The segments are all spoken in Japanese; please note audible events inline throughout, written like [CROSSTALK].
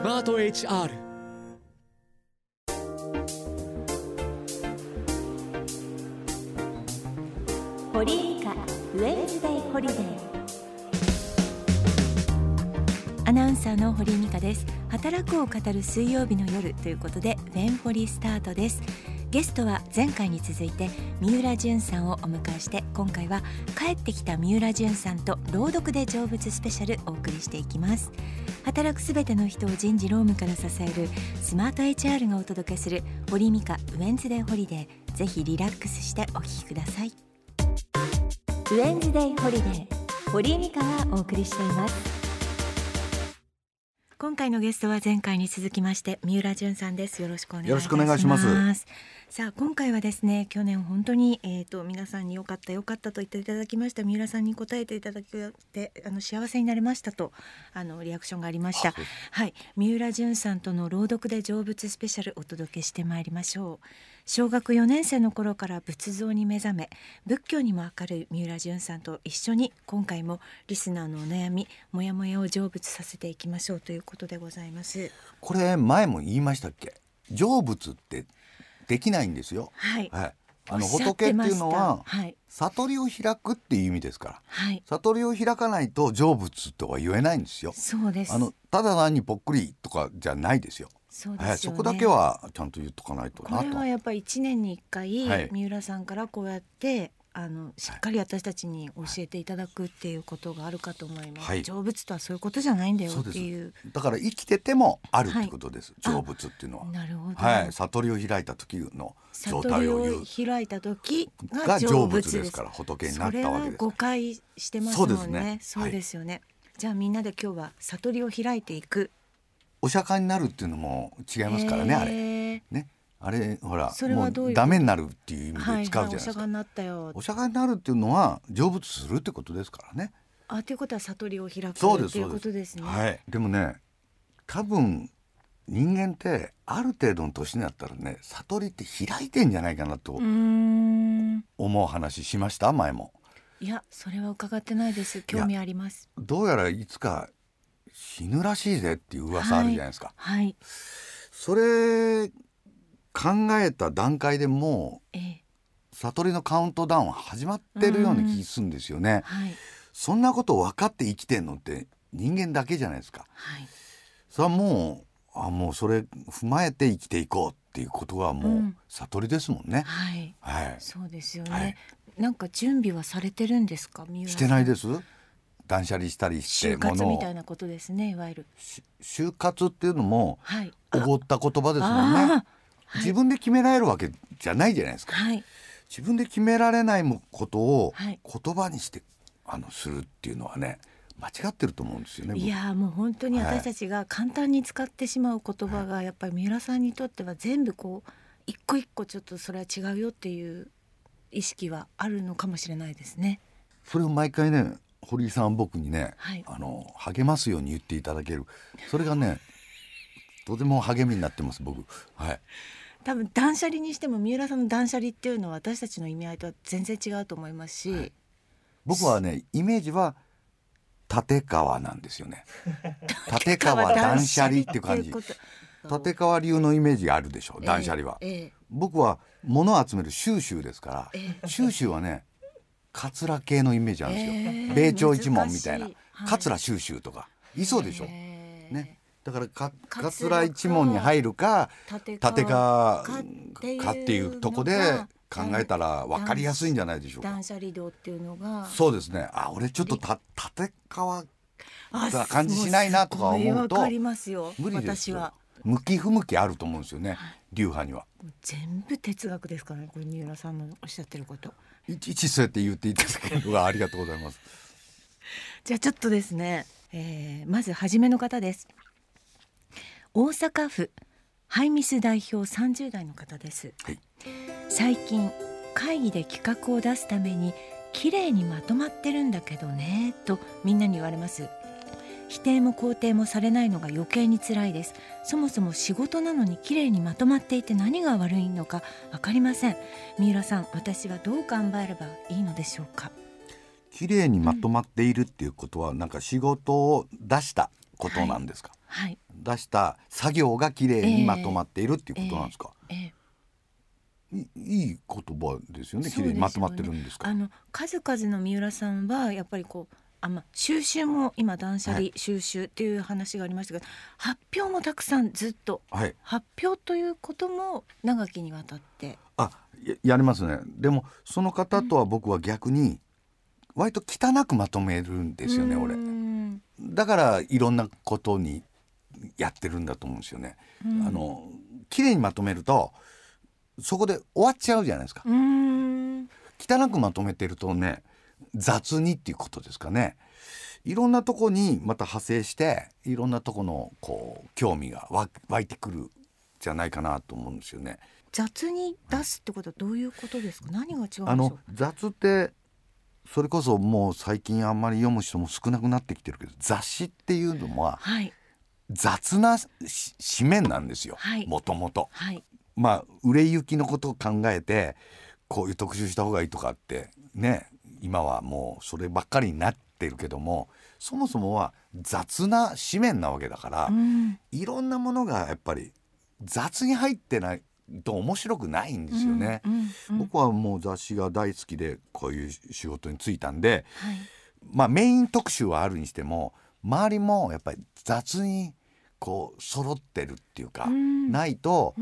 スマート HR 堀井美香ウェンズデイホリデー。アナウンサーの堀井美香です。働くを語る水曜日の夜ということでウェンホリスタートです。ゲストは前回に続いて三浦淳さんをお迎えして今回は帰ってきた三浦淳さんと朗読で成仏スペシャルお送りしていきます。働くすべての人を人事労務から支えるスマート HR がお届けする堀井美香ウェンズデイホリデー。ぜひリラックスしてお聞きください。ウェンズデイホリデー堀井美香がお送りしています。今回のゲストは前回に続きまして三浦淳さんです。よろしくお願いします。さあ今回はですね去年本当にえっ、ー、と皆さんに良かった良かったと言っていただきました。みうらさんに答えていただけてあの幸せになりましたとあのリアクションがありました。はい。三浦淳さんとの朗読で成仏スペシャルお届けしてまいりましょう小学4年生の頃から仏像に目覚め仏教にも明るい三浦淳さんと一緒に今回もリスナーのお悩みモヤモヤを成仏させていきましょうということでございますこれ前も言いましたっけ？成仏ってできないんですよ。はい。はい、あの仏っていうのは、はい、悟りを開くっていう意味ですから、はい、悟りを開かないと成仏とは言えないんですよ。そうです。あのただ単にぽっくりとかじゃないですよ。そうです、ね、はい、そこだけはちゃんと言っとかないとこれはやっぱり一年に一回、三浦さんからこうやってあのしっかり私たちに教えていただくっていうことがあるかと思います、はい、成仏とはそういうことじゃないんだよっていう。だから生きててもあるってことです、はい、成仏っていうのは。なるほど、はい、悟りを開いた時の状態を言う。開いた時が成仏です。から仏になったわけです誤解してますもんね。そうですね。そうですよね、はい、じゃあみんなで今日は悟りを開いていくお釈迦になるっていうのも違いますからねあれ。ね。あれほらもうダメになるっていう意味で使うじゃないですか、はいはい、お釈迦になったよ。お釈迦になるっていうのは成仏するってことですからね。あということは悟りを開くそうですっていうことですね。はい。でもね多分人間ってある程度の年になったらね悟りって開いてんじゃないかなと思う話しました？前も。いやそれは伺ってないです。興味あります。どうやらいつか死ぬらしいぜっていう噂あるじゃないですか、はい、はい、それ考えた段階でもう、ええ、悟りのカウントダウン始まってるような気するんですよね、はい、そんなこと分かって生きてんのって人間だけじゃないですか、はい、それはもうあもうそれ踏まえて生きていこうっていうことはもう悟りですもんね、うん、はい、はい、そうですよね、はい、なんか準備はされてるんですか？してないです断捨離したりして就活みたいなことですねいわゆる。就活っていうのもおごった言葉ですもんね、自分で決められるわけじゃないじゃないですか、はい、自分で決められないことを言葉にしてあのするっていうのはね間違ってると思うんですよね。いやもう本当に私たちが簡単に使ってしまう言葉がやっぱり三浦さんにとっては全部こう一個一個ちょっとそれは違うよっていう意識はあるのかもしれないですね。それを毎回ね堀井さん僕にね、はい、あの励ますように言っていただける。それがね [LAUGHS] とても励みになってます僕。はい。多分断捨離にしても三浦さんの断捨離っていうのは私たちの意味合いとは全然違うと思いますし、はい、僕はねイメージは立川なんですよね。[LAUGHS] 立川断捨離っていう感じ。立川流のイメージがあるでしょう断捨離は、えーえー、僕は物を集める収集ですから、えー、収集はねカツラ系のイメージあるんですよ、米朝一門みたいな、桂収集とか。いそうでしょ、ね。だからか桂一門に入るか立川かっていうとこで考えたら分かりやすいんじゃないでしょうか。断捨離道っていうのが。そうですね。あ俺ちょっとた立川な感じしないなとか思うと無理ですよ。向き不向きあると思うんですよね、流派には。全部哲学ですからねこれ三浦さんのおっしゃってること。いちいちそうやって言っていただけるのがありがとうございます。[LAUGHS] じゃあちょっとですね、えー、まず初めの方です。大阪府ハイミス代表30代の方です、はい、最近会議で企画を出すために綺麗にまとまってるんだけどねとみんなに言われます否定も肯定もされないのが余計に辛いです。そもそも仕事なのに綺麗にまとまっていて何が悪いのか分かりません。三浦さん私はどう頑張ればいいのでしょうか？綺麗にまとまっているっていうことは、うん、なんか仕事を出したことなんですか、はい、出した作業が綺麗にまとまっているっていうことなんですか、えーえーいいい言葉ですよね。綺麗にまとまってるんですか？あの数々の三浦さんはやっぱりこうあまあ、収集も今断捨離、収集っていう話がありましたが発表もたくさんずっと、はい、発表ということも長きにわたって。あややりますね。でもその方とは僕は逆に割と汚くまとめるんですよね、俺。だからいろんなことにやってるんだと思うんですよね、あの綺麗にまとめるとそこで終わっちゃうじゃないですか。汚くまとめてるとね雑にっていうことですかね。いろんなとこにまた派生していろんなとこのこう興味が湧いてくるじゃないかなと思うんですよね。雑に出すってことはどういうことですか、何が違うあの雑ってそれこそもう最近あんまり読む人も少なくなってきてるけど雑誌っていうのは、はい、雑な紙面なんですよ。もともと。まあ売れ行きのことを考えてこういう特集した方がいいとかってね今はもうそればっかりになってるけどもそもそもは雑な紙面なわけだから、うん、いろんなものがやっぱり雑に入ってないと面白くないんですよね、うんうんうん、僕はもう雑誌が大好きでこういう仕事に就いたんで、はい、まあメイン特集はあるにしても周りもやっぱり雑にこう揃ってるっていうか、うん、ないと、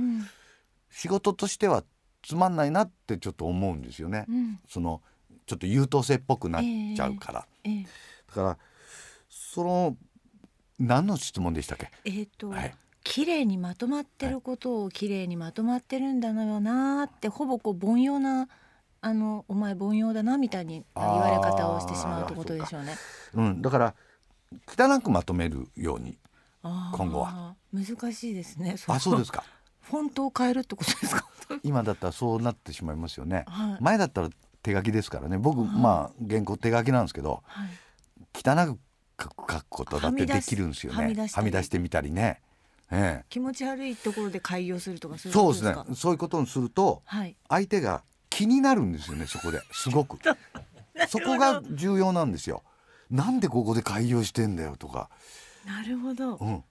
仕事としてはつまんないなってちょっと思うんですよね。そのちょっと優等生っぽくなっちゃうから、えーえー、だからその何の質問でしたっけ？えっ、ー、と、はい、綺麗にまとまってることを綺麗にまとまってるんだよなって、ほぼこう凡庸なあのお前凡庸だなみたいに言われ方をしてしまうってことでしょうね。ううん、だから汚くまとめるように今後は難しいですね。あそうですか。フォントを変えるってことですか？今だったらそうなってしまいますよね。はい、前だったら手書きですからね。僕、はい、まあ原稿手書きなんですけど、はい、汚く書くことだってできるんですよね。はみ出してみたりね、ええ、気持ち悪いところで開業するとかそうですね。そういうことにすると、はい、相手が気になるんですよねそこで。すごく。[LAUGHS] そこが重要なんですよ。なんでここで開業してんだよとか。なるほど、うん、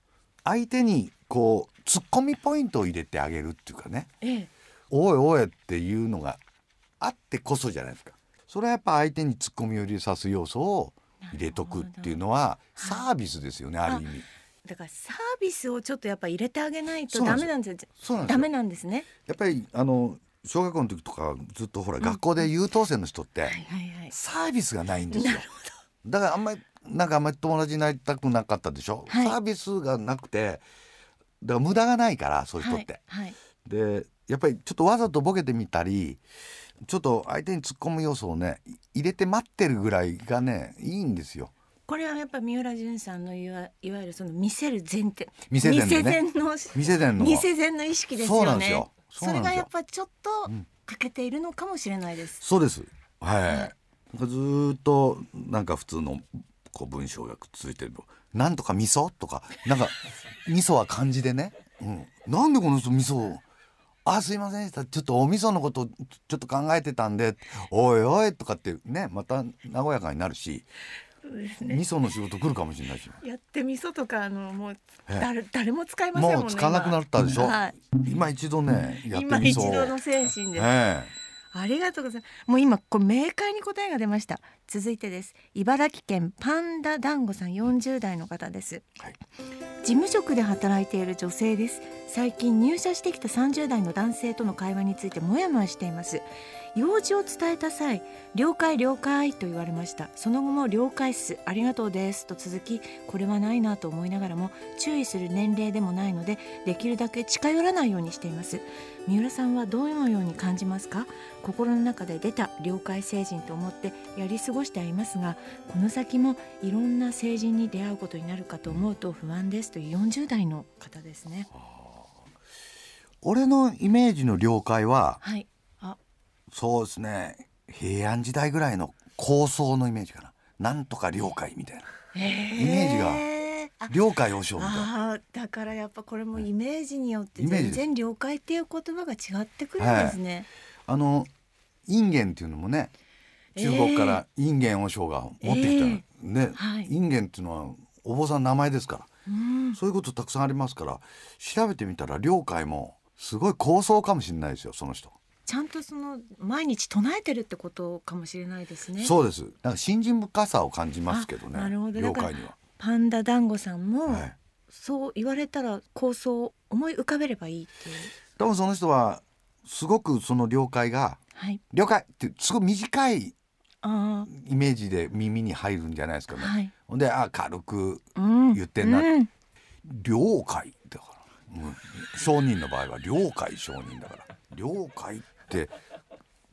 相手にこうツッコミポイントを入れてあげるっていうかね、ええ、おいおいっていうのがあってこそじゃないですかそれはやっぱ相手にツッコミを入れさす要素を入れとくっていうのはサービスですよね、はい、ある意味。だからサービスをちょっとやっぱ入れてあげないとダメなんですよ。ダメなんですね。やっぱりあの小学校の時とかずっとほら、うん、学校で優等生の人ってサービスがないんですよ。だからあんまりなんかあんまり友達になりたくなかったでしょ？はい、サービスがなくてだから無駄がないからそういう人って。はいはい、でやっぱりちょっとわざとボケてみたりちょっと相手に突っ込む要素をね入れて待ってるぐらいがねいいんですよ。これはやっぱ三浦淳さんのいわいわゆるその見せる前提見せ前、ね、の見せ前の見せ前の意識ですよね。それがやっぱちょっと欠けているのかもしれないです。そうです。はい。はい、ずっとなんか普通のこう文章がくっついてるなんとか味噌とかなんか味噌は漢字でね、うん、なんでこの人味噌あすいませんでした。ちょっとお味噌のことちょっと考えてたんでおいおいとかってねまた和やかになるしね、味噌の仕事来るかもしれないし。やって味噌とかあのもう誰誰も使いませんもんねもう使わなくなったでしょ、はい、今一度ねやって今一度の精神で。す、えありがとうございます。もう今これ明快に答えが出ました。続いてです。茨城県パンダ団子さん40代の方です、はい、事務職で働いている女性です。最近入社してきた30代の男性との会話についてもやもやしています。用事を伝えた際了解了解と言われましたその後も了解っすありがとうですと続きこれはないなと思いながらも注意する年齢でもないのでできるだけ近寄らないようにしています三浦さんはどのように感じますか？心の中で出た了解成人と思ってやり過ごしてはいますがこの先もいろんな成人に出会うことになるかと思うと不安ですという40代の方ですね。俺のイメージの了解は、はい。そうですね。平安時代ぐらいの構想のイメージかな。なんとか了解みたいな、イメージが了解をしようみたいなだからやっぱこれもイメージによって全然了解っていう言葉が違ってくるんですね、はい、あのインゲンっていうのもね中国からインゲン和尚が持ってきた、えー、ね、はい、インゲンっていうのはお坊さん名前ですから、うん、そういうことたくさんありますから調べてみたら領海もすごい高僧かもしれないですよその人。ちゃんとその毎日唱えてるってことかもしれないですね。そうです。なんか信心深さを感じますけどね。なるほど。領海には。パンダ団子さんも、はい、そう言われたら構想を思い浮かべればいいっていう。多分その人はすごくその了解が、はい、了解ってすごい短いイメージで耳に入るんじゃないですかね。はい、ほんであ軽く言ってんな、うん、了解だから、うん、商人の場合は了解商人だから。了解って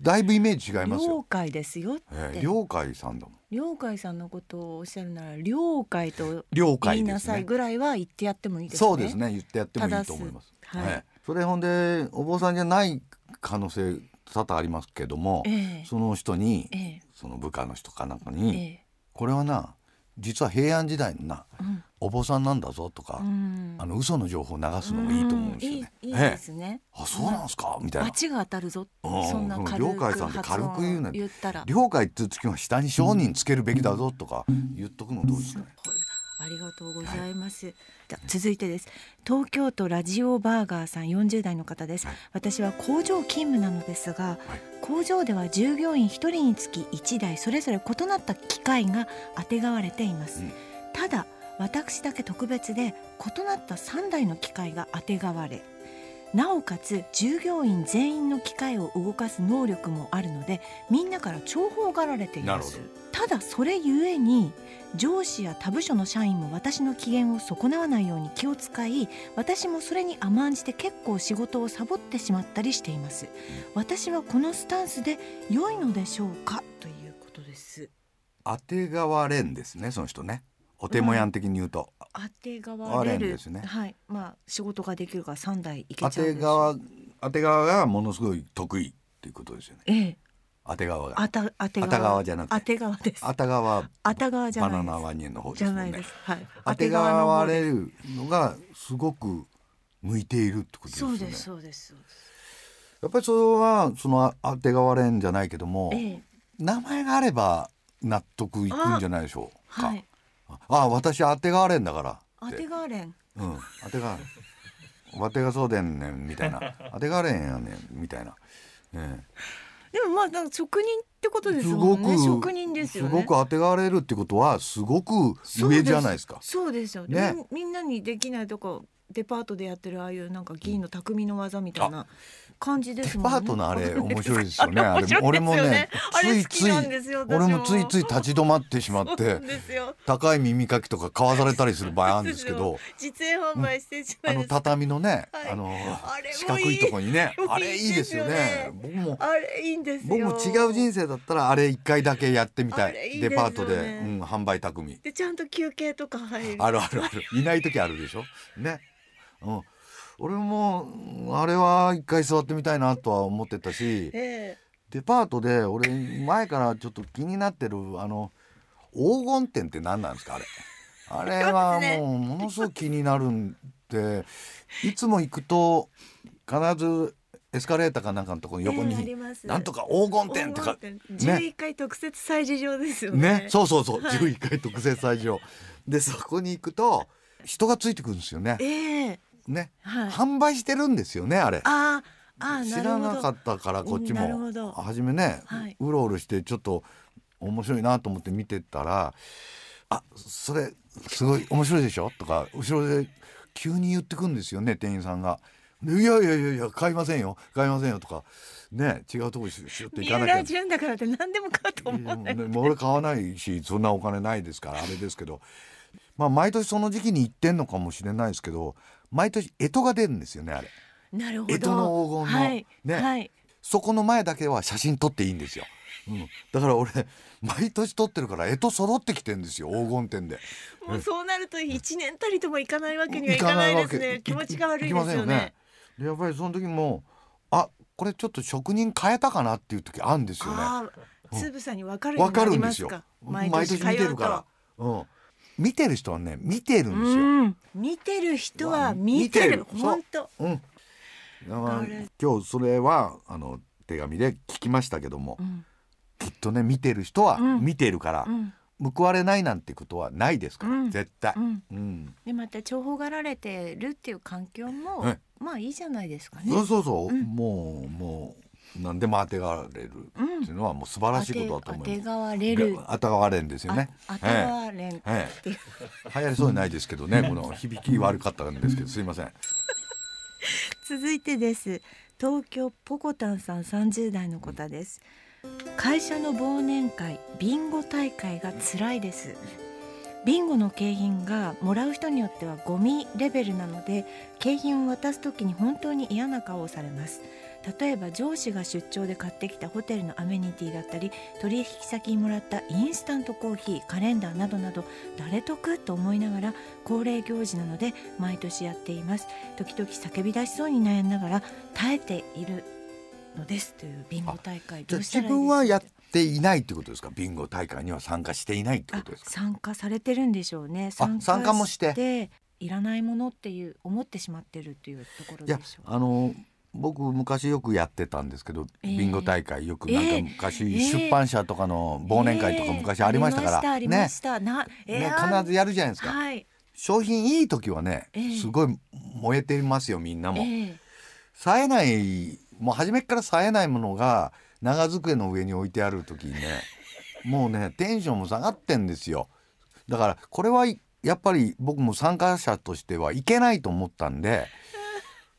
だいぶイメージ違いますよ。了解ですよえー、了解さんだもん。了解さんのことをおっしゃるなら了解と言いなさいぐらいは言ってやってもいいですね。そうですね言ってやってもいいと思います。はい、はい、それほんでお坊さんじゃない可能性多々ありますけども、えー、その人に、えー、その部下の人かなんかに、えー、これはな実は平安時代のな、うん、お坊さんなんだぞとか、うん、あの嘘の情報を流すのもいいと思うんですよね。いいですね。あそうなんですか？みたいな。罰が当たるぞ。そんな軽くさんで軽く言うな。言ったら。了解って時は下に商人つけるべきだぞとか言っとくのどうですかね？ありがとうございます。はい、続いてです。東京都ラジオバーガーさん40代の方です。はい、私は工場勤務なのですが、はい、工場では従業員1人につき1台それぞれ異なった機械があてがわれています。うん、ただ私だけ特別で異なった3台の機械があてがわれなおかつ従業員全員の機械を動かす能力もあるのでみんなから重宝がられています。ただそれゆえに上司や他部署の社員も私の機嫌を損なわないように気を使い私もそれに甘んじて結構仕事をサボってしまったりしています。私はこのスタンスで良いのでしょうか？ということです。当てがわれんですねその人ねお手もやん的に言うと、当てがわれるですね。はい。まあ仕事ができるから三台いけちゃう当て側当て側がものすごい得意っていうことですよね。ええ。当て側が。あた当て側じゃなくて。当て側です。当て側当て側じゃないバナナワニの方ですね。はい。当て側われるのがすごく向いているってことですね。そうですそうですそうです。やっぱりそれはその当てがわれんじゃないけども、ええ、名前があれば納得いくんじゃないでしょうか、はい、あ私当てがわれんだから。当てがわれん。うん当てがわれん。わてがそうでんねんみたいな。当てがわれんやねんみたいな、ね、でもまあなんか職人ってことですもんね。職人ですよね。すごく当てがわれるってことはすごく上じゃないですか。そうですよ。ね。みんなにできないとこデパートでやってるああいうなんか議員の匠の技みたいな、感じですもんね。デパートのあれ面白いですよね。[LAUGHS] あれ俺もね、ついつい俺もついつい立ち止まってしまって、高い耳かきとか買わされたりする場合あるんですけど、[LAUGHS] 実演販売してあの畳のね、あの四角いとこにね、あれいいですよね。[LAUGHS] 僕もあれいいんです僕も違う人生だったらあれ一回だけやってみたい。デパートで、うん、販売匠。でちゃんと休憩とか入る。あるあるある。いない時あるでしょ？ね。うん。俺もあれは一回座ってみたいなとは思ってたし、えー、デパートで俺前からちょっと気になってるあの黄金店って何なんですかあれ。あれはもうものすごく気になるんでいつも行くと必ずエスカレーターかなんかのところ横に、えー、なんとか黄金店ってか、ね、11階特設催事場ですよね。ね。そうそうそう、はい、11階特設催事場。でそこに行くと人がついてくるんですよね。えーね、はい、販売してるんですよねあれ。ああ知らなかったからこっちも。初めね、はい、うろうろしてちょっと面白いなと思って見てたら「あそれすごい面白いでしょ?」とか後ろで急に言ってくんですよね店員さんが。いやいやいやいや買いませんよ。買いませんよ。とかね違うとこししよっていかなきゃ。三だからって何でも買うと思う、ね、もう俺買わないしそんなお金ないですからあれですけど。まあ毎年その時期に行ってんのかもしれないですけど毎年干支が出るんですよねあれ。なるほど。干支の黄金の、はい、ね、はい、そこの前だけは写真撮っていいんですよ。うん、だから俺毎年撮ってるから干支揃ってきてんですよ黄金店で。もうそうなると一年たりともいかないわけにはいかないですね。気持ちが悪いですよね。でやっぱりその時もあこれちょっと職人変えたかなっていう時あるんですよね。つぶさに分かるようになりますか？毎年見てるから。うん見てる人はね見てるんですよ。見てる人は見てる。本当。うん。今日それはあの手紙で聞きましたけども、うん、きっとね見てる人は見てるから、うん、報われないなんてことはないですから、うん。絶対、うん。うん。でまた重宝がられてるっていう環境もはいまあいいじゃないですかね。そうそうそう、うん。もうもう何でも当てがわれるうんっていうのはもう素晴らしいことだと思います。がわれる。当てがわれんですよね。あ当てがわれん。流行りそうにないですけどね、[LAUGHS] この響き悪かったんですけど、すいません。続いてです東京ポコタンさん30代の方です会社の忘年会ビンゴ大会が辛いですビンゴの景品がもらう人によってはゴミレベルなので景品を渡す時に本当に嫌な顔をされます例えば上司が出張で買ってきたホテルのアメニティだったり取引先にもらったインスタントコーヒーカレンダーなどなど誰得と思いながら恒例行事なので毎年やっています。時々叫び出しそうに悩んながら耐えているのですというビンゴ大会。どうしたらいいですか？分はやっていないってことですか？ビンゴ大会には参加していないってことですか？あ参加されてるんでしょうね。参加もして。いらないものっていう思ってしまってるっていうところでしょうあの僕昔よくやってたんですけど、ええ。ビンゴ大会よくなんかええ。昔、ええ。出版社とかの忘年会とか昔ありましたから、ね。ー必ずやるじゃないですか。はい。商品いい時はね、ええ。すごい燃えてますよみんなも。ええ。冴えないもう初めから冴えないものが長机の上に置いてある時にね [LAUGHS] もうねテンションも下がってんですよ。だからこれはやっぱり僕も参加者としてはいけないと思ったんで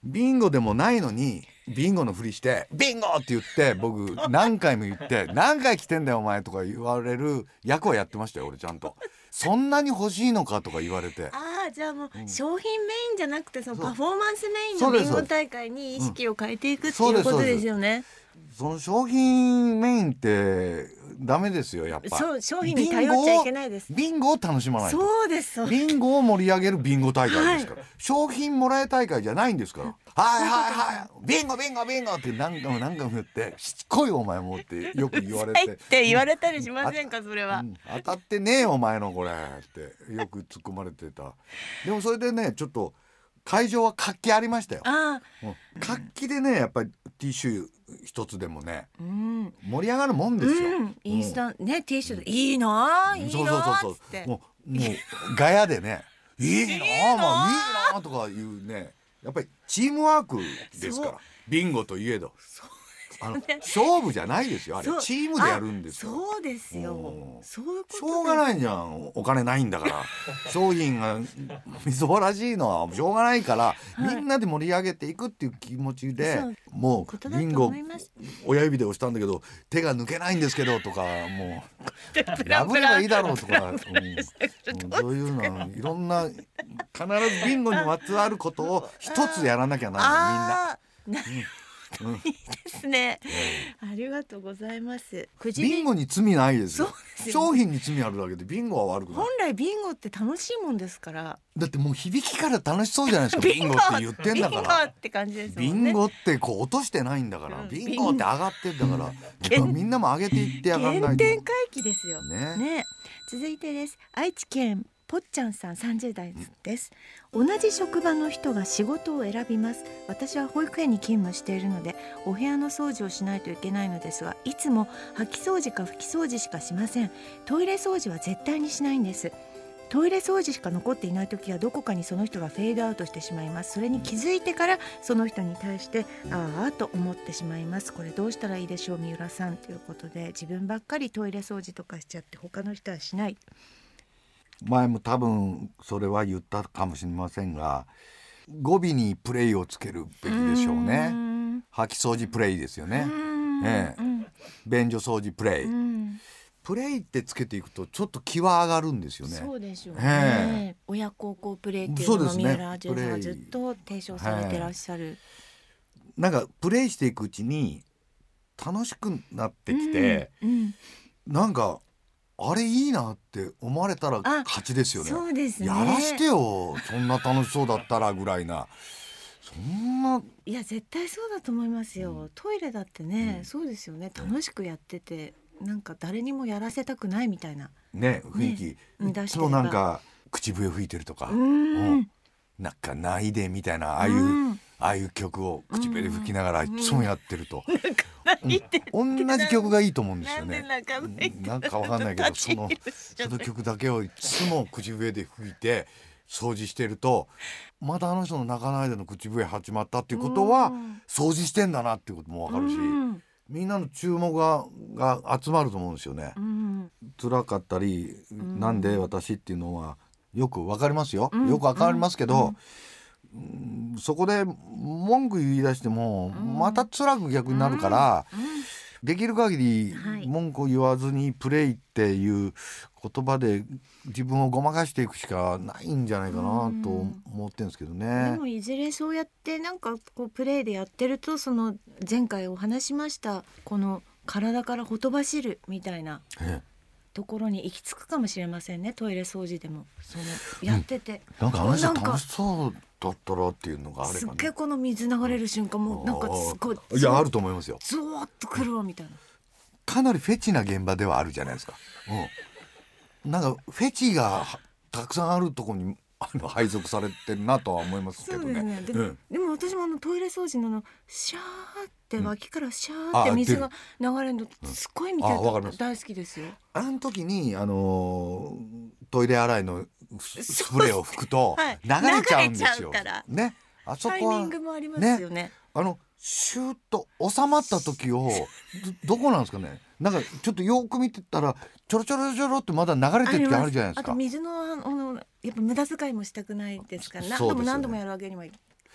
ビンゴでもないのにビンゴのふりして「ビンゴ!」って言って僕何回も言って「[LAUGHS] 何回来てんだよお前」とか言われる役はやってましたよ俺ちゃんと。そんなに欲しいのかとか言われて。ああじゃあもううん商品メインじゃなくてそのパフォーマンスメインのビンゴ大会に意識を変えていくっていうことですよね。その商品メインってダメですよやっぱ。そう商品に頼っちゃいけないです。ビンゴを楽しまないと。そうですそう。ビンゴを盛り上げるビンゴ大会ですから、商品もらえ大会じゃないんですから。はいはいはい。ビンゴビンゴビンゴって何回も何回も言ってしつこいお前もってよく言われはいて [LAUGHS] って言われたりしませんかそれは。う。ん。当たってねえよお前のこれってよく突っ込まれてた。でもそれでねちょっと会場は活気ありましたよ。活気でねやっぱりティッシュ一つでもねうん。盛り上がるもんですよ、うん。インスタね T シャツいいなあいいそうそうそうそつって。うもうもうガヤでね「[LAUGHS] いいなまあいいなあ」とかいうねやっぱりチームワークですから。そうビンゴといえどあの [LAUGHS] 勝負じゃないですよあれ。そう。チームでやるんですあよそうですよ。うん。そういうことしょうがないいじゃんお金ないんだから。[LAUGHS] 商品がみそぼらしいのはしょうがないから、はい。みんなで盛り上げていくっていう気持ちでそう。もことだとうビンゴ思います親指で押したんだけど手が抜けないんですけどとかもう [LAUGHS] プラ破ればいいだろうとか、うん。うんそういうのいろんな必ずビンゴにまつわることを一つやらなきゃなああなみんな。うん [LAUGHS] いいですね。ありがとうございます。くじビンゴに罪ないですよ。そうですよ商品に罪あるだけでビンゴは悪くない。本来ビンゴって楽しいもんですから。だってもう響きから楽しそうじゃないですか。[LAUGHS] ビンゴ。って言ってんだかビンゴらって感じですもビんね。ンゴってこう落としてないんだから、うん。ビンゴって上がってんだから。原みんなも上げていってやがんないと。原点回帰ですよ。ね。ね。続いてです。愛知県ぽっちゃんさん30代です。同じ職場の人が仕事を選びます。私は保育園に勤務しているのでお部屋の掃除をしないといけないのですがいつも掃き掃除か拭き掃除しかしません。トイレ掃除は絶対にしないんです。トイレ掃除しか残っていない時はどこかにその人がフェードアウトしてしまいます。それに気づいてからその人に対してああと思ってしまいます。これどうしたらいいでしょう三浦さん。ということで自分ばっかりトイレ掃除とかしちゃって他の人はしない。前も多分それは言ったかもしれませんが語尾にプレイをつけるべきでしょうね。ん。掃き掃除プレイですよね。ええ。うん。便所掃除プレイ、うん。プレイってつけていくとちょっと気は上がるんですよね。そうでしょうえね、親孝行プレイっていうのそうですね。も三浦淳さんがずっと提唱されてらっしゃる、なんかプレイしていくうちに楽しくなってきて、うん。うん。なんかあれいいなって思われたらあ勝ちですよね。そうですね。やらしてよそんな楽しそうだったらぐらいな。そんないや絶対そうだと思いますよ、うん。トイレだってね、うん。そうですよね。楽しくやっててなんか誰にもやらせたくないみたいな。ね雰囲気、うんいなんか口笛吹いてるとか、うん。うん。なんかないでみたいなああいう、うんああいう曲を口笛で吹きながらいつもやってると、うん、同じ曲がいいと思うんですよね。なんかわかんないけどそのその曲だけをいつも口笛で吹いて掃除してるとまたあの人の泣かないでの口笛始まったっていうことは掃除してんだなっていうこともわかるし。みんなの注目がが集まると思うんですよね。うん、辛かったり、うん、なんで私っていうのはよくわかりますよ。うん、よくわかりますけど、そこで文句言い出しても、また辛く逆になるから、できる限り文句を言わずにプレイっていう言葉で自分をごまかしていくしかないんじゃないかなと思ってるんですけどね。でもいずれそうやってなんかこうプレイでやってるとその前回お話しましたこの体からほとばしるみたいな。ところに行き着くかもしれませんねトイレ掃除でも。そのやってて、うん、なんか話楽しそうだったらっていうのがあれば、ね、すっげえこの水流れる瞬間もなんかすごいい。やあると思いますよ。ゾワッとくるわみたいな。かなりフェチな現場ではあるじゃないですか、うん、なんかフェチがたくさんあるところにあの配属されてるなとは思いますけどね。ねでもうん、でも私もあのトイレ掃除ののシャーって脇からシャーって水が流れるのすごい見て大好きですよ。あの時にあのトイレ洗いのスプレーを吹くと [LAUGHS] 流れちゃうんですよ。ね。あそこはね。ねあのシューッと収まった時を [LAUGHS] どこなんですかね。なんかちょっとよく見てたらちょろちょろちょろってまだ流れてる時あるじゃないですか。あと水のあのやっぱ無駄遣いもしたくないですから、何度も何度もやるわけには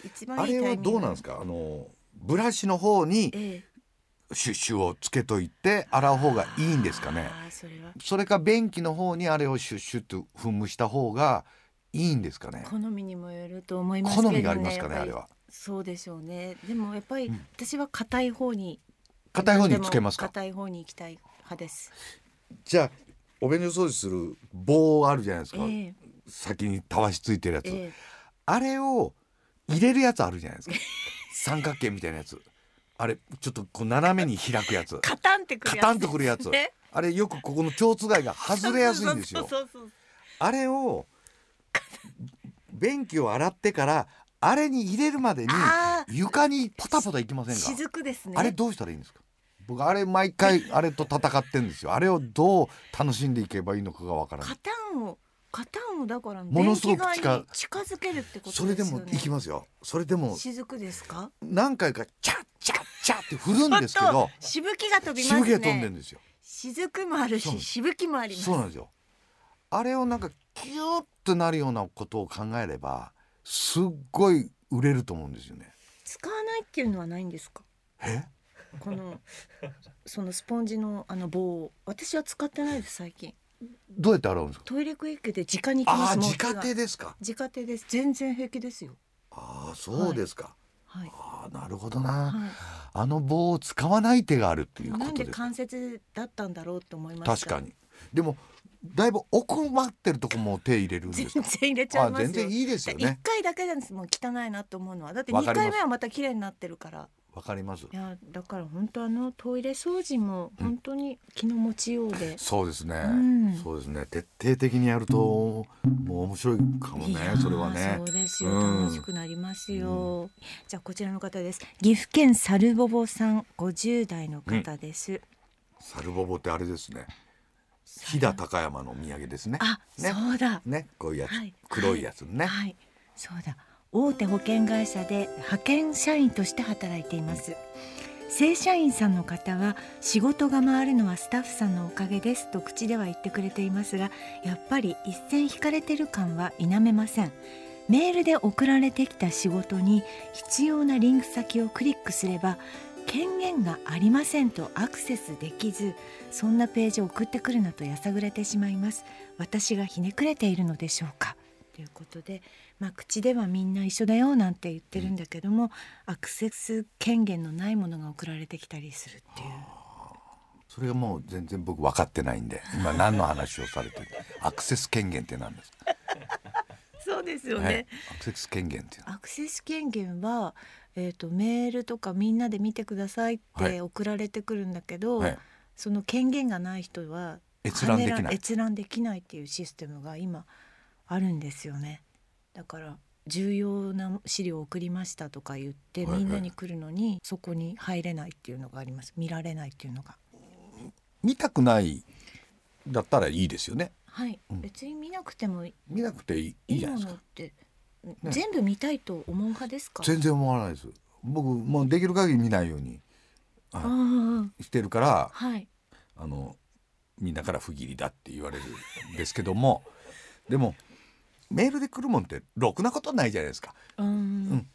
一番いいあれはどうなんですか？あのブラシの方に、ええ。シュッシュをつけといて洗う方がいいんですかね？それは。それか便器の方にあれをシュッシュッと噴霧した方がいいんですかね？好みにもよると思いますけど、ね、好みがありますかねあれは。そうでしょうね。でもやっぱり私は硬い方に硬い方につけますか？硬い方に行きたい派です。じゃあお便所掃除する棒あるじゃないですか、えー、先にたわしついてるやつ、えー、あれを入れるやつあるじゃないですか。[LAUGHS] 三角形みたいなやつ。あれちょっとこう斜めに開くやつ。カタンってくるやつ、カタンとくるやつ。[LAUGHS] あれよくここの蝶つがいが外れやすいんですよ。あれを便器を洗ってからあれに入れるまでに床にポタポタいきませんか？雫ですね。あれどうしたらいいんですか？僕あれ毎回あれと戦ってんですよ。あれをどう楽しんでいけばいいのかがわからない。カタンをカタンをだからものすごく近近づけるってこと、ね、それでもいきますよ。それでも雫ですか？何回かチャッチャッチャッって振るんですけどしぶきが飛びますね。しぶきが飛んでんですよ。雫もあるししぶきもあります。そうなんですよ。あれをなんかキューッとなるようなことを考えればすっごい売れると思うんですよね。使わないっていうのはないんですか？え？このそのスポンジのあの棒を。私は使ってないです最近どうやって洗うんですか？トイレクイックで直に行きます。直手ですか。直手です。全然平気ですよ。ああそうですか、はい、ああなるほどな、はい、あの棒を使わない手があるっていうことなんで関節だったんだろうと思います確かに。でもだいぶ奥まってるとこも手入れるんです全然入れちゃいます全然いいですよね。一回だけです。もう汚いなと思うのは。だって二回目はまた綺麗になってるからわかります。いやだから本当あのトイレ掃除も本当に気の持ちようで、うん、そうですね、うん、そうですね。徹底的にやると、うん、もう面白いかもねそれはね。そうですよ、楽しくなりますよ、じゃあこちらの方です。岐阜県サルボボさん50代の方です、サルボボってあれですね。飛騨高山の土産ですね。あ、ね、そうだ。ね。こういうやつ、はい、黒いやつね、はい、そうだ大手保険会社で派遣社員として働いています。正社員さんの方は仕事が回るのはスタッフさんのおかげですと口では言ってくれていますがやっぱり一線引かれてる感は否めません。メールで送られてきた仕事に必要なリンク先をクリックすれば権限がありませんとアクセスできずそんなページを送ってくるなとやさぐれてしまいます。私がひねくれているのでしょうか？ということでまあ、口ではみんな一緒だよなんて言ってるんだけども、うん、アクセス権限のないものが送られてきたりするっていう。それがもう全然僕分かってないんで今何の話をされてる [LAUGHS] アクセス権限って何ですか？そうですよね、はい、アクセス権限ってアクセス権限は、えーと、メールとかみんなで見てくださいって送られてくるんだけど、はい、その権限がない人は閲覧できない。閲覧できないっていうシステムが今あるんですよね。だから重要な資料を送りましたとか言って、みんなに来るのにそこに入れないっていうのがあります。見られないっていうのが。見たくないだったらいいですよね。はい、うん、別に見なくても見なくていいいいじゃないですか。って全部見たいと思う派ですか？全然思わないです。僕もうできる限り見ないようにしてるから、はい、あのみんなから不義理だって言われるんですけども。でもメールで来るもんってろくなことないじゃないですか。うん、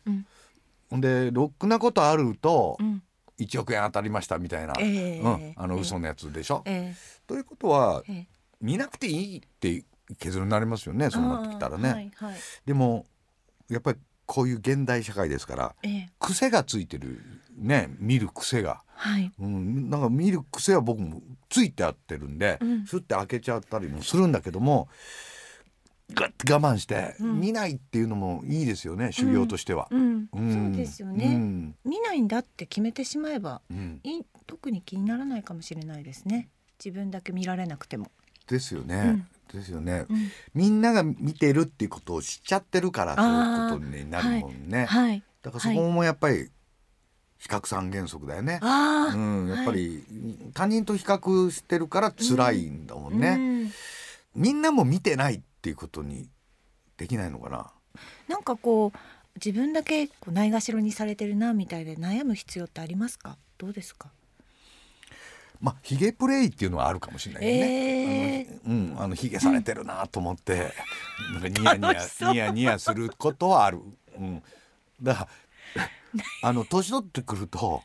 うん、でろくなことあると、うん、1億円当たりましたみたいな、えー、うん、あの嘘のやつでしょ。えー、ということは、えー、見なくていいって削るになりますよねそうなってきたらね。はいはい、でもやっぱりこういう現代社会ですから、えー、癖がついてるね見る癖が、はい。うん、なんか見る癖は僕もついてあってるんで、うん、スッて開けちゃったりもするんだけどもガッて我慢して、見ないっていうのもいいですよね、修行としては、うん。そうですよね、見ないんだって決めてしまえば、い特に気にならないかもしれないですね。自分だけ見られなくても。ですよね、ですよね、みんなが見てるっていうことを知っちゃってるからそういうことになるもんね、はい。だからそこもやっぱり比較三原則だよね、うん、やっぱり、他人と比較してるから辛いんだもんね、みんなも見てないっていうことにできないのかな？なんかこう自分だけこうないがしろにされてるなみたいで悩む必要ってありますか？どうですか？まあヒゲプレイっていうのはあるかもしれないね、えー、うんあのヒゲされてるなと思って、うん、なんかニヤニヤニヤニヤすることはある、うん、だからあの年取ってくると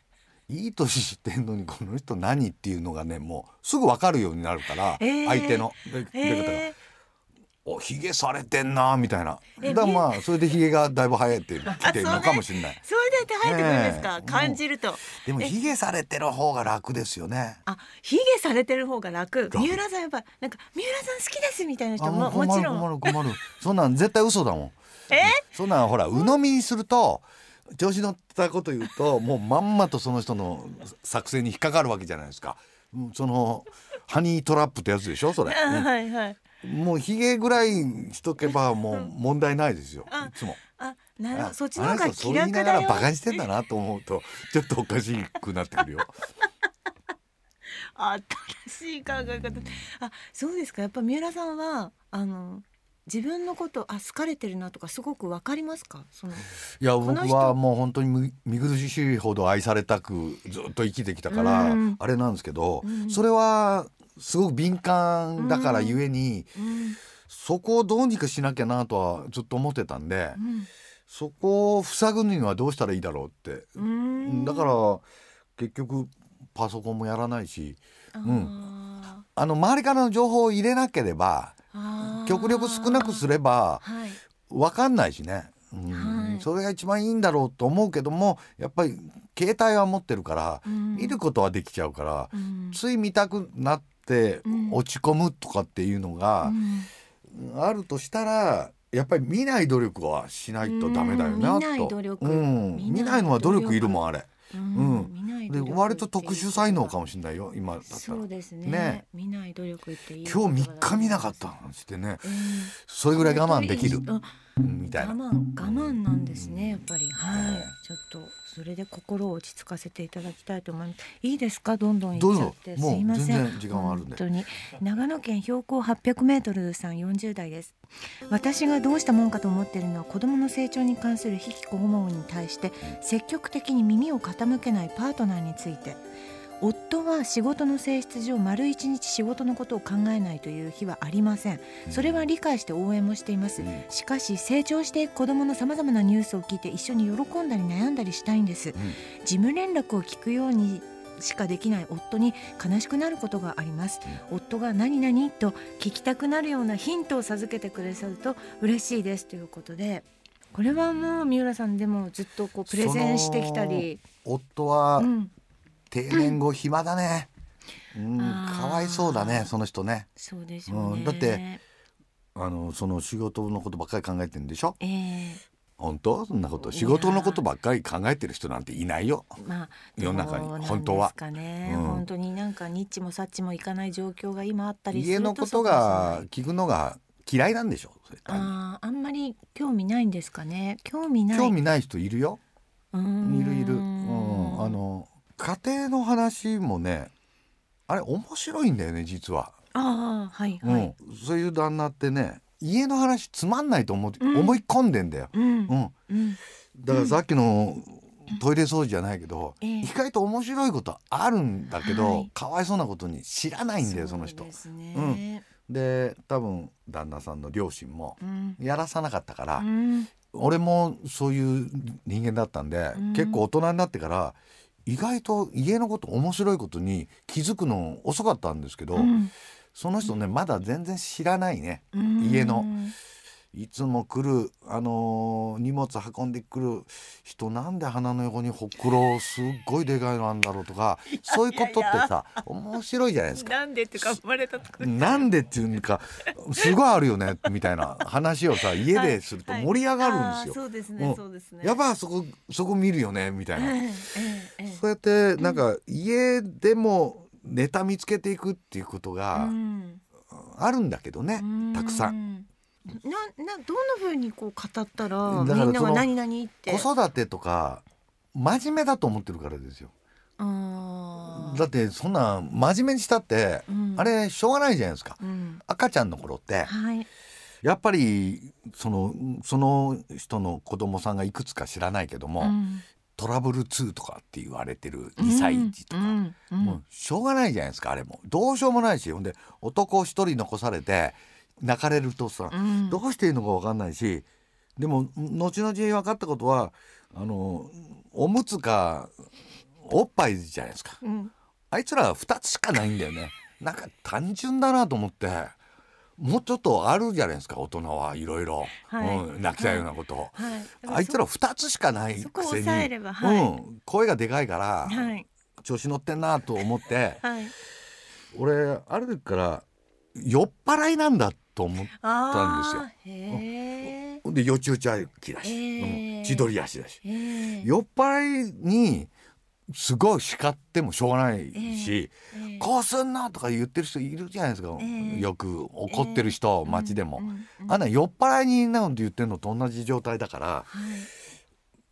いい年してんのにこの人何っていうのがねもうすぐ分かるようになるから、えー、相手の。出方が。えーおひげされてんなみたいな。だまあそれでひげがだいぶ生えてきてるのかもしれない。それで生えてくるんですか、ね、感じると。でもひげされてる方が楽ですよね。あひげされてる方が楽？三浦さんやっぱなんか三浦さん好きですみたいな人ももちろん。困る困る。そんなん絶対嘘だもん。[LAUGHS] え？そんなんほら鵜呑みにすると調子乗ったこと言うともうまんまとその人の作戦に引っかかるわけじゃないですか。そのハニートラップってやつでしょそれ、[LAUGHS] はいはいもうひげぐらいしとけばもう問題ないですよ、いつも。あなるほど。そっちの方が気楽だよ。バカにしてんだなと思うと [LAUGHS] ちょっとおかしくなってくるよ。[LAUGHS] 新しい考え方。あそうですか。やっぱ三浦さんはあの自分のことあ好かれてるなとかすごくわかりますか？そのいや僕はもう本当に見苦しいほど愛されたくずっと生きてきたから、あれなんですけど、それはすごく敏感だからゆえに、そこをどうにかしなきゃなとはずっと思ってたんで、そこを塞ぐにはどうしたらいいだろうって、だから結局パソコンもやらないし、うん、あの周りからの情報を入れなければ極力少なくすれば分かんないしね。うん。はい、それが一番いいんだろうと思うけどもやっぱり携帯は持ってるから、うん、見ることはできちゃうから、うん、つい見たくなって落ち込むとかっていうのが、あるとしたらやっぱり見ない努力はしないとダメだよなと、見ない努力、見ないのは努力いるもんあれ。うん、で割と特殊才能かもしれないよ今だったら。そうですね。ね。見ない努力って今日3日見なかったなんつってね、えー、それぐらい我慢できる。みたいな。我慢我慢なんですねやっぱり。はい。ちょっとそれで心を落ち着かせていただきたいと思います。いいですか？どんどん行っちゃって。すいません時間あるんで本当に長野県標高800メートルさん40代です。私がどうしたもんかと思っているのは子供の成長に関する引きこもに対して積極的に耳を傾けないパートナーについて。夫は仕事の性質上丸一日仕事のことを考えないという日はありません。それは理解して応援もしています。しかし成長していく子どものさまざまなニュースを聞いて一緒に喜んだり悩んだりしたいんです。事務連絡を聞くようにしかできない夫に悲しくなることがあります、夫が何々と聞きたくなるようなヒントを授けてくださると嬉しいですということでこれはもう三浦さんでもずっとこうプレゼンしてきたり。夫は定年後暇だね。うん、かわいそうだねその人ね。そうですよ、ね、うん、だってあのその仕事のことばっかり考えてるんでしょ？えー、本当？そんなこと。仕事のことばっかり考えてる人なんていないよ、まあ、世の中に。本当は、ね。うん、本当になんかニッチもサッチもいかない状況が今あったり家のことが聞くのが嫌いなんでしょ？ああんまり興味ないんですかね。興味ない。興味ない人いるよ。いるいる、うん、あの家庭の話もねあれ面白いんだよね実は。ああはいはい、うん、そういう旦那ってね家の話つまんないと思,、う思い込んでんだよ、うん。うん。だからさっきのトイレ掃除じゃないけど、意外と面白いことあるんだけど、かわいそうなことに知らないんだよその人。うん、で多分旦那さんの両親もやらさなかったから、俺もそういう人間だったんで、結構大人になってから意外と家のこと面白いことに気づくの遅かったんですけど、その人ねまだ全然知らないね。家の。いつも来る、あのー、荷物運んでくる人なんで鼻の横にほくろすっごいでかいのあんだろうとかそういうことってさ面白いじゃないですか。なんでってか生まれたなんでっていうかすごいあるよねみたいな話をさ家ですると盛り上がるんですよ。そうですねそうですね。やっぱそこそこ見るよねみたいな。そうやってなんか家でもネタ見つけていくっていうことがあるんだけどねたくさん。ななどんなふうにこう語ったらみんなが何々って。子育てとか真面目だと思ってるからですよ。だってそんな真面目にしたって、うん、あれしょうがないじゃないですか、うん、赤ちゃんの頃って、はい、やっぱりそのその人の子供さんがいくつか知らないけども、うん、トラブル2とかって言われてる2歳児とか、もうしょうがないじゃないですかあれも。どうしようもないし。ほんで男一人残されて泣かれるとさ、うん、どうしていいのか分かんないしでも後々分かったことはあのおむつかおっぱいじゃないですか、うん、あいつら2つしかないんだよね。なんか単純だなと思ってもうちょっとあるじゃないですか大人はいろい。ろ泣きたいようなこと、はい。はい、あいつら2つしかないくせに、はい、うん、声がでかいから、調子乗ってんなと思って、俺ある時から酔っ払いなんだと思ったんですよ。へでよちよち歩きだし、うん、千鳥足だし。酔っ払いにすごい叱ってもしょうがないし、こうすんなとか言ってる人いるじゃないですか、よく怒ってる人、街でも、あんな酔っ払いになんて言ってるのと同じ状態だから、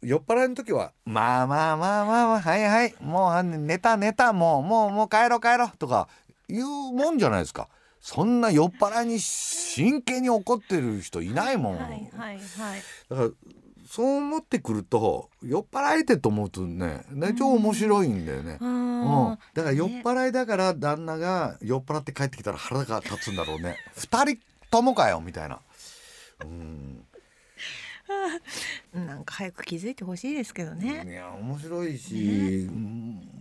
酔っ払いの時は「まあまあまあまあまあはい。はいもう寝た寝たもうもうもう帰ろう帰ろう」とか言うもんじゃないですか。そんな酔っ払いに真剣に怒ってる人いないもん。はいはいはい、だからそう思ってくると酔っ払いてと思うとねね超面白いんだよね、うん、だから酔っ払いだから旦那が酔っ払って帰ってきたら腹が立つんだろうね。[LAUGHS] 二人ともかよみたいな。うん [LAUGHS] なんか早く気づいてほしいですけどね。いや面白いし、ね、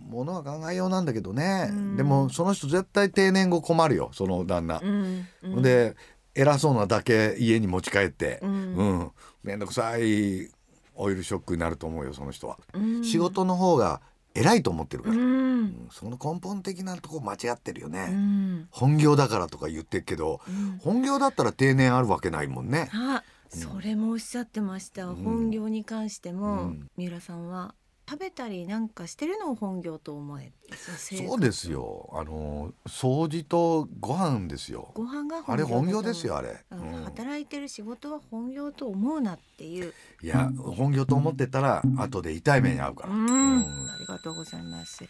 ものは考えようなんだけどね、うん、でもその人絶対定年後困るよその旦那。うんうん、で偉そうなだけ家に持ち帰って、うん。面倒くさいオイルショックになると思うよその人は。仕事の方が偉いと思ってるから、うん、その根本的なとこ間違ってるよね、うん、本業だからとか言ってるけど、うん、本業だったら定年あるわけないもんね。それもおっしゃってました、本業に関しても、三浦さんは食べたりなんかしてるのを本業と思えそうですよ。あの掃除とご飯ですよ。ご飯があれ本業ですよあれ、うん、働いてる仕事は本業と思うなっていう。いや、本業と思ってたら、後で痛い目に遭うから、うん、ありがとうございます。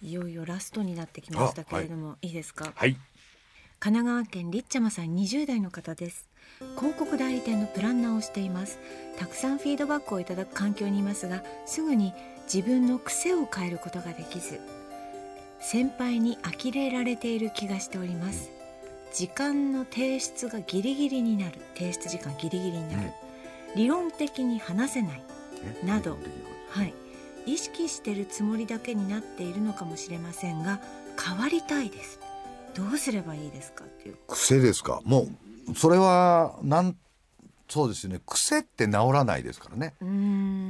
いよいよラストになってきましたけれども、はい、いいですか？はい。神奈川県りっちゃまさん20代の方です広告代理店のプランナーをしています。たくさんフィードバックをいただく環境にいますがすぐに自分の癖を変えることができず先輩に呆れられている気がしております。時間の提出がギリギリになる。提出時間ギリギリになる、理論的に話せない。などはい。意識してるつもりだけになっているのかもしれませんが変わりたいです。どうすればいいですかっていう。癖ですか？もうそれはなんそうですね。癖って治らないですからね。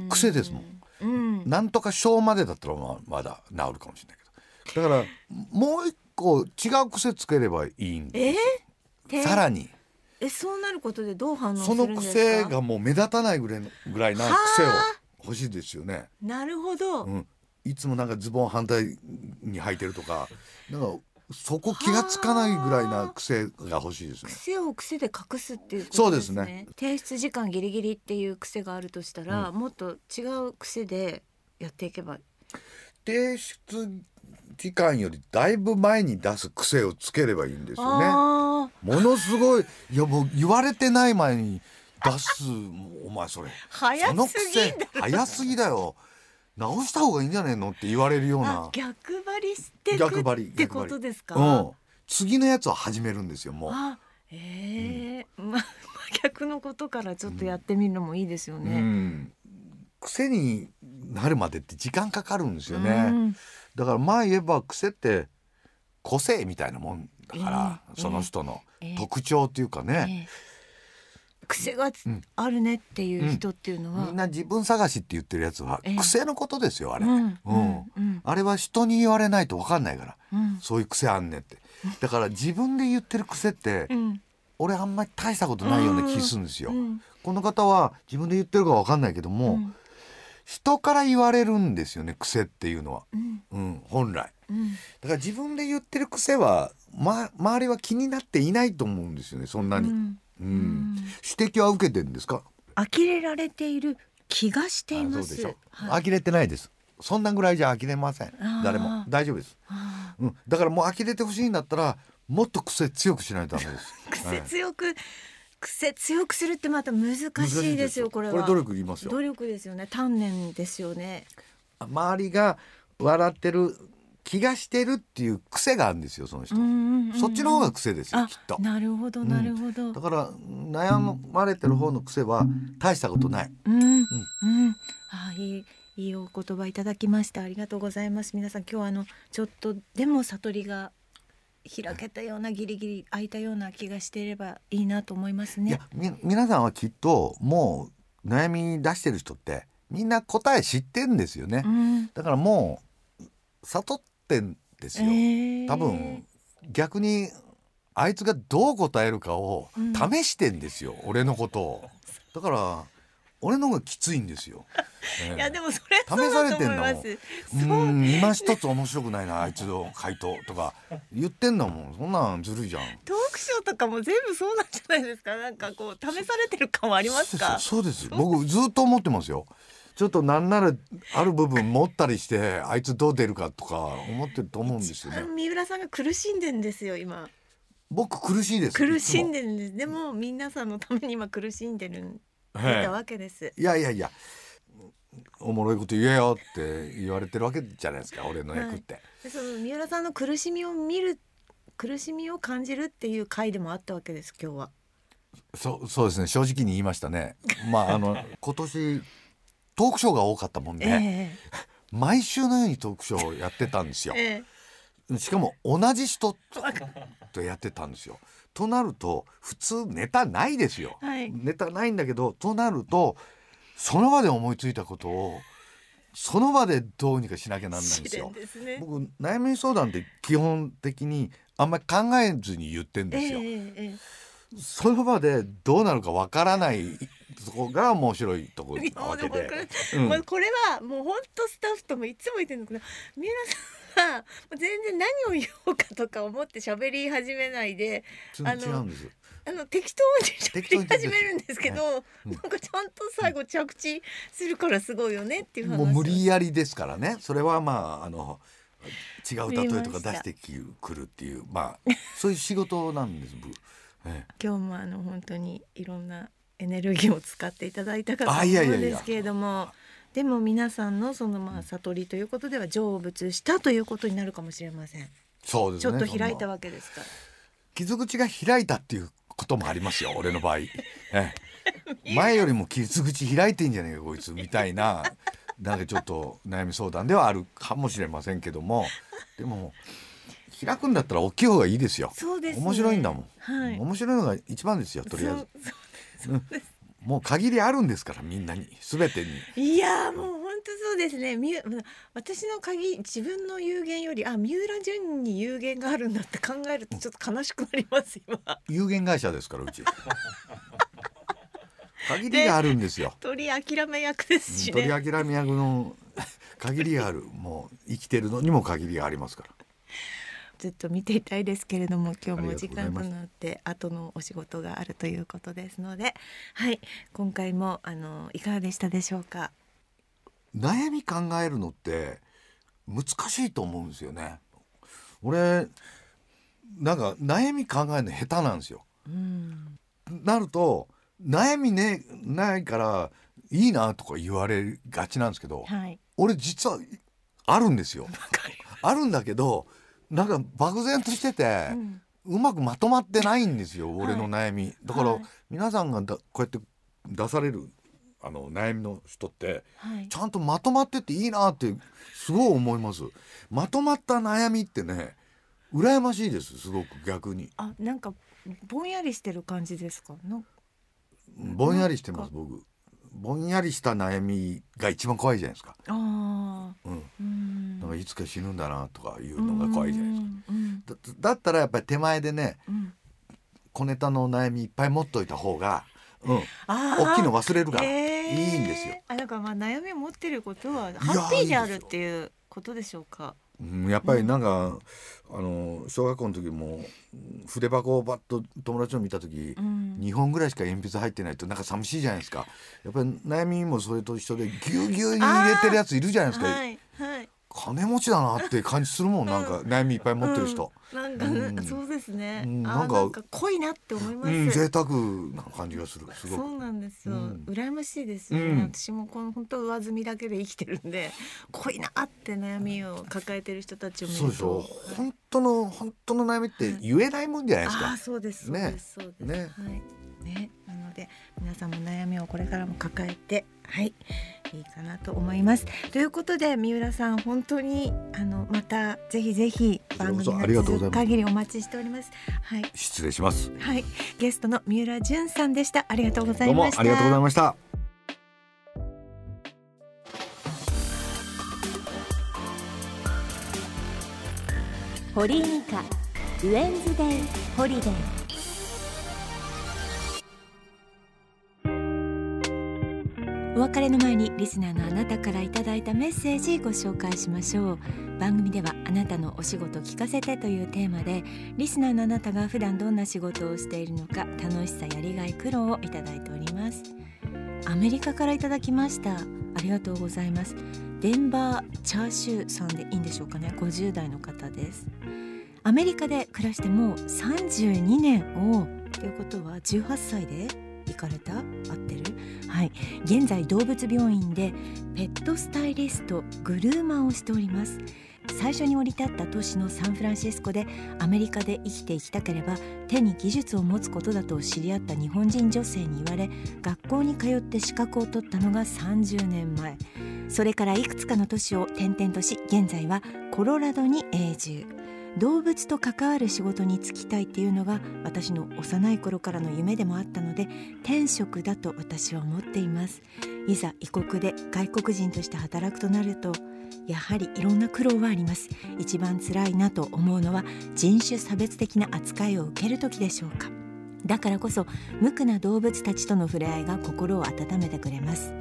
癖ですもん、うん、なんとか症までだったらままだ治るかもしれないけど。だからもう一個違う癖つければいいんですえ？さらに。えそうなることでどう反応その癖がもう目立たないぐらいのぐらいな癖を欲しいですよね。なるほど、うん、いつもなんかズボン反対に履いてるとかなんかそこ気がつかないぐらいな癖が欲しいですね。癖を癖で隠すっていうことですね。そうですね。提出時間ギリギリっていう癖があるとしたら、うん、もっと違う癖でやっていけば。提出時間よりだいぶ前に出す癖をつければいいんですよね。ものすごいいやもう言われてない前に出すお前それ。早すぎ早すぎだよ直した方がいいんじゃねえのって言われるような。逆張りして逆張りってことですか、うん、次のやつを始めるんですよもう。ええ。ーうん、まあ逆のことからちょっとやってみるのもいいですよね、うん、癖になるまでって時間かかるんですよね、だからまあ言えば癖って個性みたいなもんだから、えー、その人の特徴っていうかね、えーえ。ー癖があるねっていう人っていうのは、みんな自分探しって言ってるやつは癖のことですよあれ、うんあれは人に言われないと分かんないから、そういう癖あんねんって。だから自分で言ってる癖って、俺あんまり大したことないような気するんですよ、この方は自分で言ってるか分かんないけども、人から言われるんですよね癖っていうのは、うん。本来、だから自分で言ってる癖は、ま、周りは気になっていないと思うんですよねそんなに。うん、指摘は受けてんですか？呆れられている気がしています、はい、呆れてないです。そんなぐらいじゃ呆れません。誰も。大丈夫です、うん、だからもう呆れてほしいんだったらもっと癖強くしないとダメです。[LAUGHS] 癖強く、はい、癖強くするってまた難しいですよこれは。これ努力いりますよ。努力ですよね。鍛錬ですよね。周りが笑ってる気がしてるっていう癖があるんですよその人、そっちの方が癖ですよきっと。なるほどなるほど、うん、だから悩まれてる方の癖は大したことない、うん、うん、あいいいいお言葉いただきました。ありがとうございます。皆さん今日はあのちょっとでも悟りが開けたようなギリギリ開いたような気がしていればいいなと思いますね。いやみ皆さんはきっともう悩み出してる人ってみんな答え知ってんですよね。うん、だからもう悟っってんですよ、えー、多分逆にあいつがどう答えるかを試してんですよ、うん、俺のことをだから俺の方がきついんですよ。[LAUGHS] いやでもそれ試されてんだもん。うん今一つ面白くないなあいつの回答とか言ってんだもん。そんなんずるいじゃん。トークショーとかも全部そうなんじゃないですか。なんかこう試されてる感はありますか？そうです僕ずっと思ってますよ。ちょっとなんならある部分持ったりして [LAUGHS] あいつどう出るかとか思ってると思うんですよね。三浦さんが苦しんでんですよ今。僕苦しいです。苦しんでるんです。でも皆さんのために今苦しんでるたわけです。いやいやいや。おもろいこと言えよって言われてるわけじゃないですか俺の役って、はい、その三浦さんの苦しみを見る苦しみを感じるっていう回でもあったわけです今日はそうそうですね正直に言いましたねまああの [LAUGHS] 今年トークショーが多かったもんで、えー、毎週のようにトークショーをやってたんですよ。えー、しかも同じ人とやってたんですよ。となると普通ネタないですよ。はい、ネタないんだけどとなるとその場で思いついたことをその場でどうにかしなきゃなんないんですよ。すね、僕悩み相談って基本的にあんまり考えずに言ってんですよ。えー、その場でどうなるかわからないそこが面白いところなわけで。うん、これはもう本当スタッフともいつも言ってるんだけど三浦さんは全然何を言おうかとか思って喋り始めないであのあの適当に喋り始めるんですけど、はいうん、なんかちゃんと最後着地するからすごいよねっていう話。もう無理やりですからね。それはまああの違う例えとか出してくるっていうまあそういう仕事なんです。[LAUGHS] ええ、今日もあの本当にいろんなエネルギーを使っていただいたかと思うんですけれどもでも皆さんのそのまあ悟りということでは成仏したということになるかもしれません。そうですね。ちょっと開いたわけですから。傷口が開いたっていうこともありますよ。[LAUGHS] 俺の場合。ええ、前よりも傷口開いてんじゃねえかこいつみたいな。なんかちょっと悩み相談ではあるかもしれませんけどもでも開くんだったら大きい方がいいですよ。そうです、ね、面白いんだもん、はい、面白いのが一番ですよとりあえず。もう限りあるんですからみんなに。全てに。いやもう本当そうですね。み私の鍵自分の有限よりあ三浦淳に有限があるんだって考えるとちょっと悲しくなります今。有限会社ですからうち。[LAUGHS] 限りがあるんですよ。鳥諦め役ですし、ね、鳥諦め役の限りがある。もう生きてるのにも限りがありますからずっと見ていたいですけれども今日も時間となって後のお仕事があるということですのではい今回もあのいかがでしたでしょうか？悩み考えるのって難しいと思うんですよね。俺なんか悩み考えるの下手なんですよ、うん、なると悩みねないからいいなとか言われがちなんですけど、はい、俺実はあるんですよ。あるんだけどなんか漠然としてて、うん、うまくまとまってないんですよ俺の悩み、はい、だから、はい、皆さんがだこうやって出されるあの悩みの人って、はい、ちゃんとまとまってていいなってすごい思います。まとまった悩みってね羨ましいですすごく逆に。あなんかぼんやりしてる感じですかぼんやりしてます僕ぼんやりした悩みが一番怖いじゃないですか。あうん、なんかいつか死ぬんだなとかいうのが怖いじゃないですか。だだったらやっぱり手前でね、うん、小ネタの悩みいっぱい持っといた方が、うん、大きいの忘れるから、えー、いいんですよ。あだからまあ悩み持ってることはハッピーであるっていうことでしょうか。やっぱりなんか、うん、あの小学校の時も筆箱をバッと友達を見た時、うん、2本ぐらいしか鉛筆入ってないとなんか寂しいじゃないですか。やっぱり悩みもそれと一緒でぎゅうぎゅうに入れてるやついるじゃないですか。はいはい金持ちだなって感じするもん。なんか悩みいっぱい持ってる人、なんか、うん、そうですね、うん、なんか濃いなって思います、うん、贅沢な感じがするすごく。そうなんですよ、うん、羨ましいですよね、私もこの本当上積みだけで生きてるんで [LAUGHS] 濃いなって悩みを抱えてる人たちを見ると。そうでしょ。本当の本当の悩みって言えないもんじゃないですか、そうです、ね。ね。はいね。なので皆さんも悩みをこれからも抱えてはいいいかなと思います。ということで三浦さん本当にあのまたぜひぜひ番組が続く限りお待ちしております。はい。失礼します。はい。ゲストの三浦淳さんでした。ありがとうございました。ありがとうございました。堀井美香ウェンズデイホリデーお別れの前にリスナーのあなたからいただいたメッセージご紹介しましょう。番組ではあなたのお仕事聞かせてというテーマでリスナーのあなたが普段どんな仕事をしているのか楽しさやりがい苦労をいただいております。アメリカからいただきました。ありがとうございます。デンバーチャーシューさんでいいんでしょうかね。50代の方です。アメリカで暮らしてもう32年。をということは18歳で行かれた？合ってる？はい。現在動物病院でペットスタイリストグルーマーをしております。最初に降り立った都市のサンフランシスコでアメリカで生きていきたければ手に技術を持つことだと知り合った日本人女性に言われ学校に通って資格を取ったのが30年前。それからいくつかの都市を転々とし現在はコロラドに永住。動物と関わる仕事に就きたいっていうのが私の幼い頃からの夢でもあったので天職だと私は思っています。いざ異国で外国人として働くとなるとやはりいろんな苦労はあります。一番辛いなと思うのは人種差別的な扱いを受ける時でしょうか。だからこそ無垢な動物たちとの触れ合いが心を温めてくれます。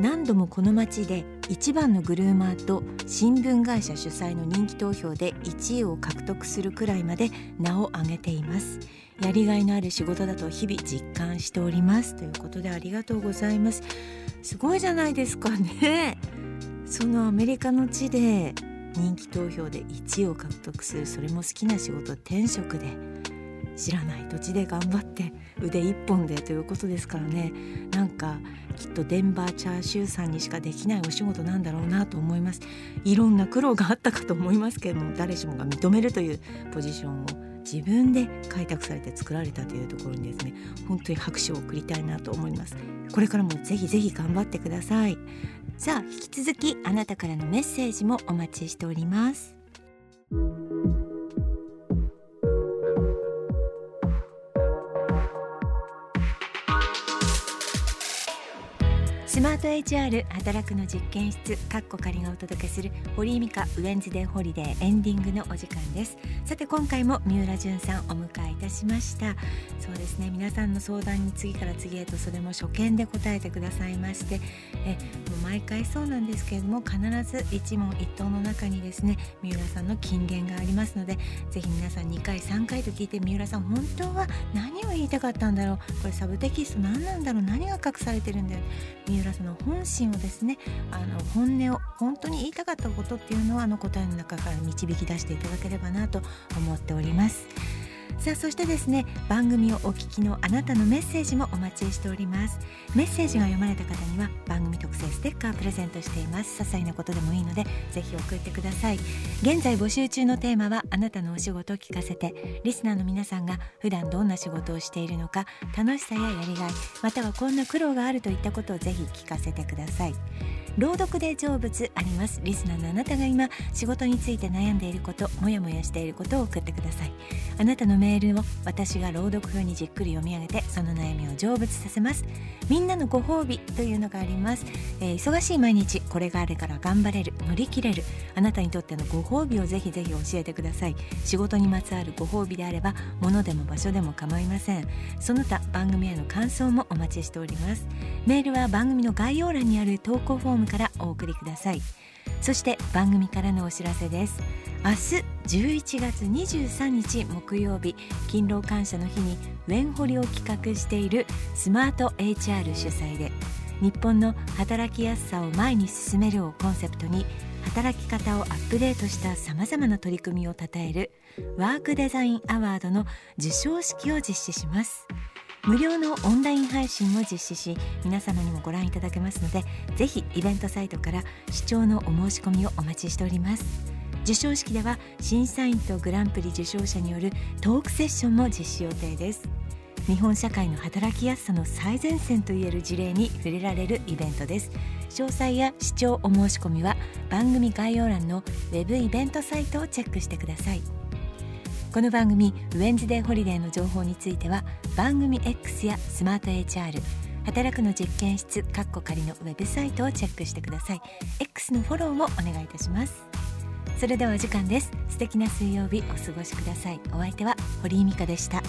何度もこの町で一番のグルーマーと新聞会社主催の人気投票で1位を獲得するくらいまで名を挙げています。やりがいのある仕事だと日々実感しております。ということでありがとうございます。すごいじゃないですかね。そのアメリカの地で人気投票で1位を獲得する。それも好きな仕事転職で。知らない土地で頑張って腕一本でということですからね。なんかきっとデンバーチャーシューさんにしかできないお仕事なんだろうなと思います。いろんな苦労があったかと思いますけれども誰しもが認めるというポジションを自分で開拓されて作られたというところにですね本当に拍手を送りたいなと思います。これからもぜひぜひ頑張ってください。さあ引き続きあなたからのメッセージもお待ちしております。マート HR 働くの実験室カッコ仮がお届けする堀井美香ウェンズデーホリデーエンディングのお時間です。さて今回も三浦淳さんお迎えいたしました。そうですね皆さんの相談に次から次へとそれも初見で答えてくださいましてえもう毎回そうなんですけれども必ず一問一答の中にですね三浦さんの金言がありますのでぜひ皆さん2回3回と聞いて三浦さん本当は何を言いたかったんだろうこれサブテキスト何なんだろう何が隠されてるんだよ。三浦浦その本心をですねあの本音を本当に言いたかったことっていうのはあの答えの中から導き出していただければなと思っております。さあそしてですね番組をお聞きのあなたのメッセージもお待ちしております。メッセージが読まれた方には番組特製ステッカープレゼントしています。些細なことでもいいのでぜひ送ってください。現在募集中のテーマはあなたのお仕事を聞かせてリスナーの皆さんが普段どんな仕事をしているのか楽しさややりがいまたはこんな苦労があるといったことをぜひ聞かせてください。朗読で成仏あります。リスナーのあなたが今仕事について悩んでいることもやもやしていることを送ってください。あなたのメールを私が朗読風にじっくり読み上げてその悩みを成仏させます。みんなのご褒美というのがあります、えー、忙しい毎日これがあるから頑張れる。乗り切れる。あなたにとってのご褒美をぜひぜひ教えてください。仕事にまつわるご褒美であれば物でも場所でも構いません。その他番組への感想もお待ちしております。メールは番組の概要欄にある投稿フォームからお送りください。そして番組からのお知らせです。明日11月23日木曜日勤労感謝の日にウェンホリを企画しているスマート HR 主催で日本の働きやすさを前に進めるをコンセプトに働き方をアップデートしたさまざまな取り組みをたたえるワークデザインアワードの授賞式を実施します。無料のオンライン配信も実施し皆様にもご覧いただけますのでぜひイベントサイトから視聴のお申し込みをお待ちしております。授賞式では審査員とグランプリ受賞者によるトークセッションも実施予定です。日本社会の働きやすさの最前線といえる事例に触れられるイベントです。詳細や視聴お申し込みは番組概要欄のウェブイベントサイトをチェックしてください。この番組ウェンズデーホリデーの情報については番組 X やスマート HR 働くの実験室カッコ仮のウェブサイトをチェックしてください。X のフォローもお願いいたします。それではお時間です。素敵な水曜日お過ごしください。お相手は堀井美香でした。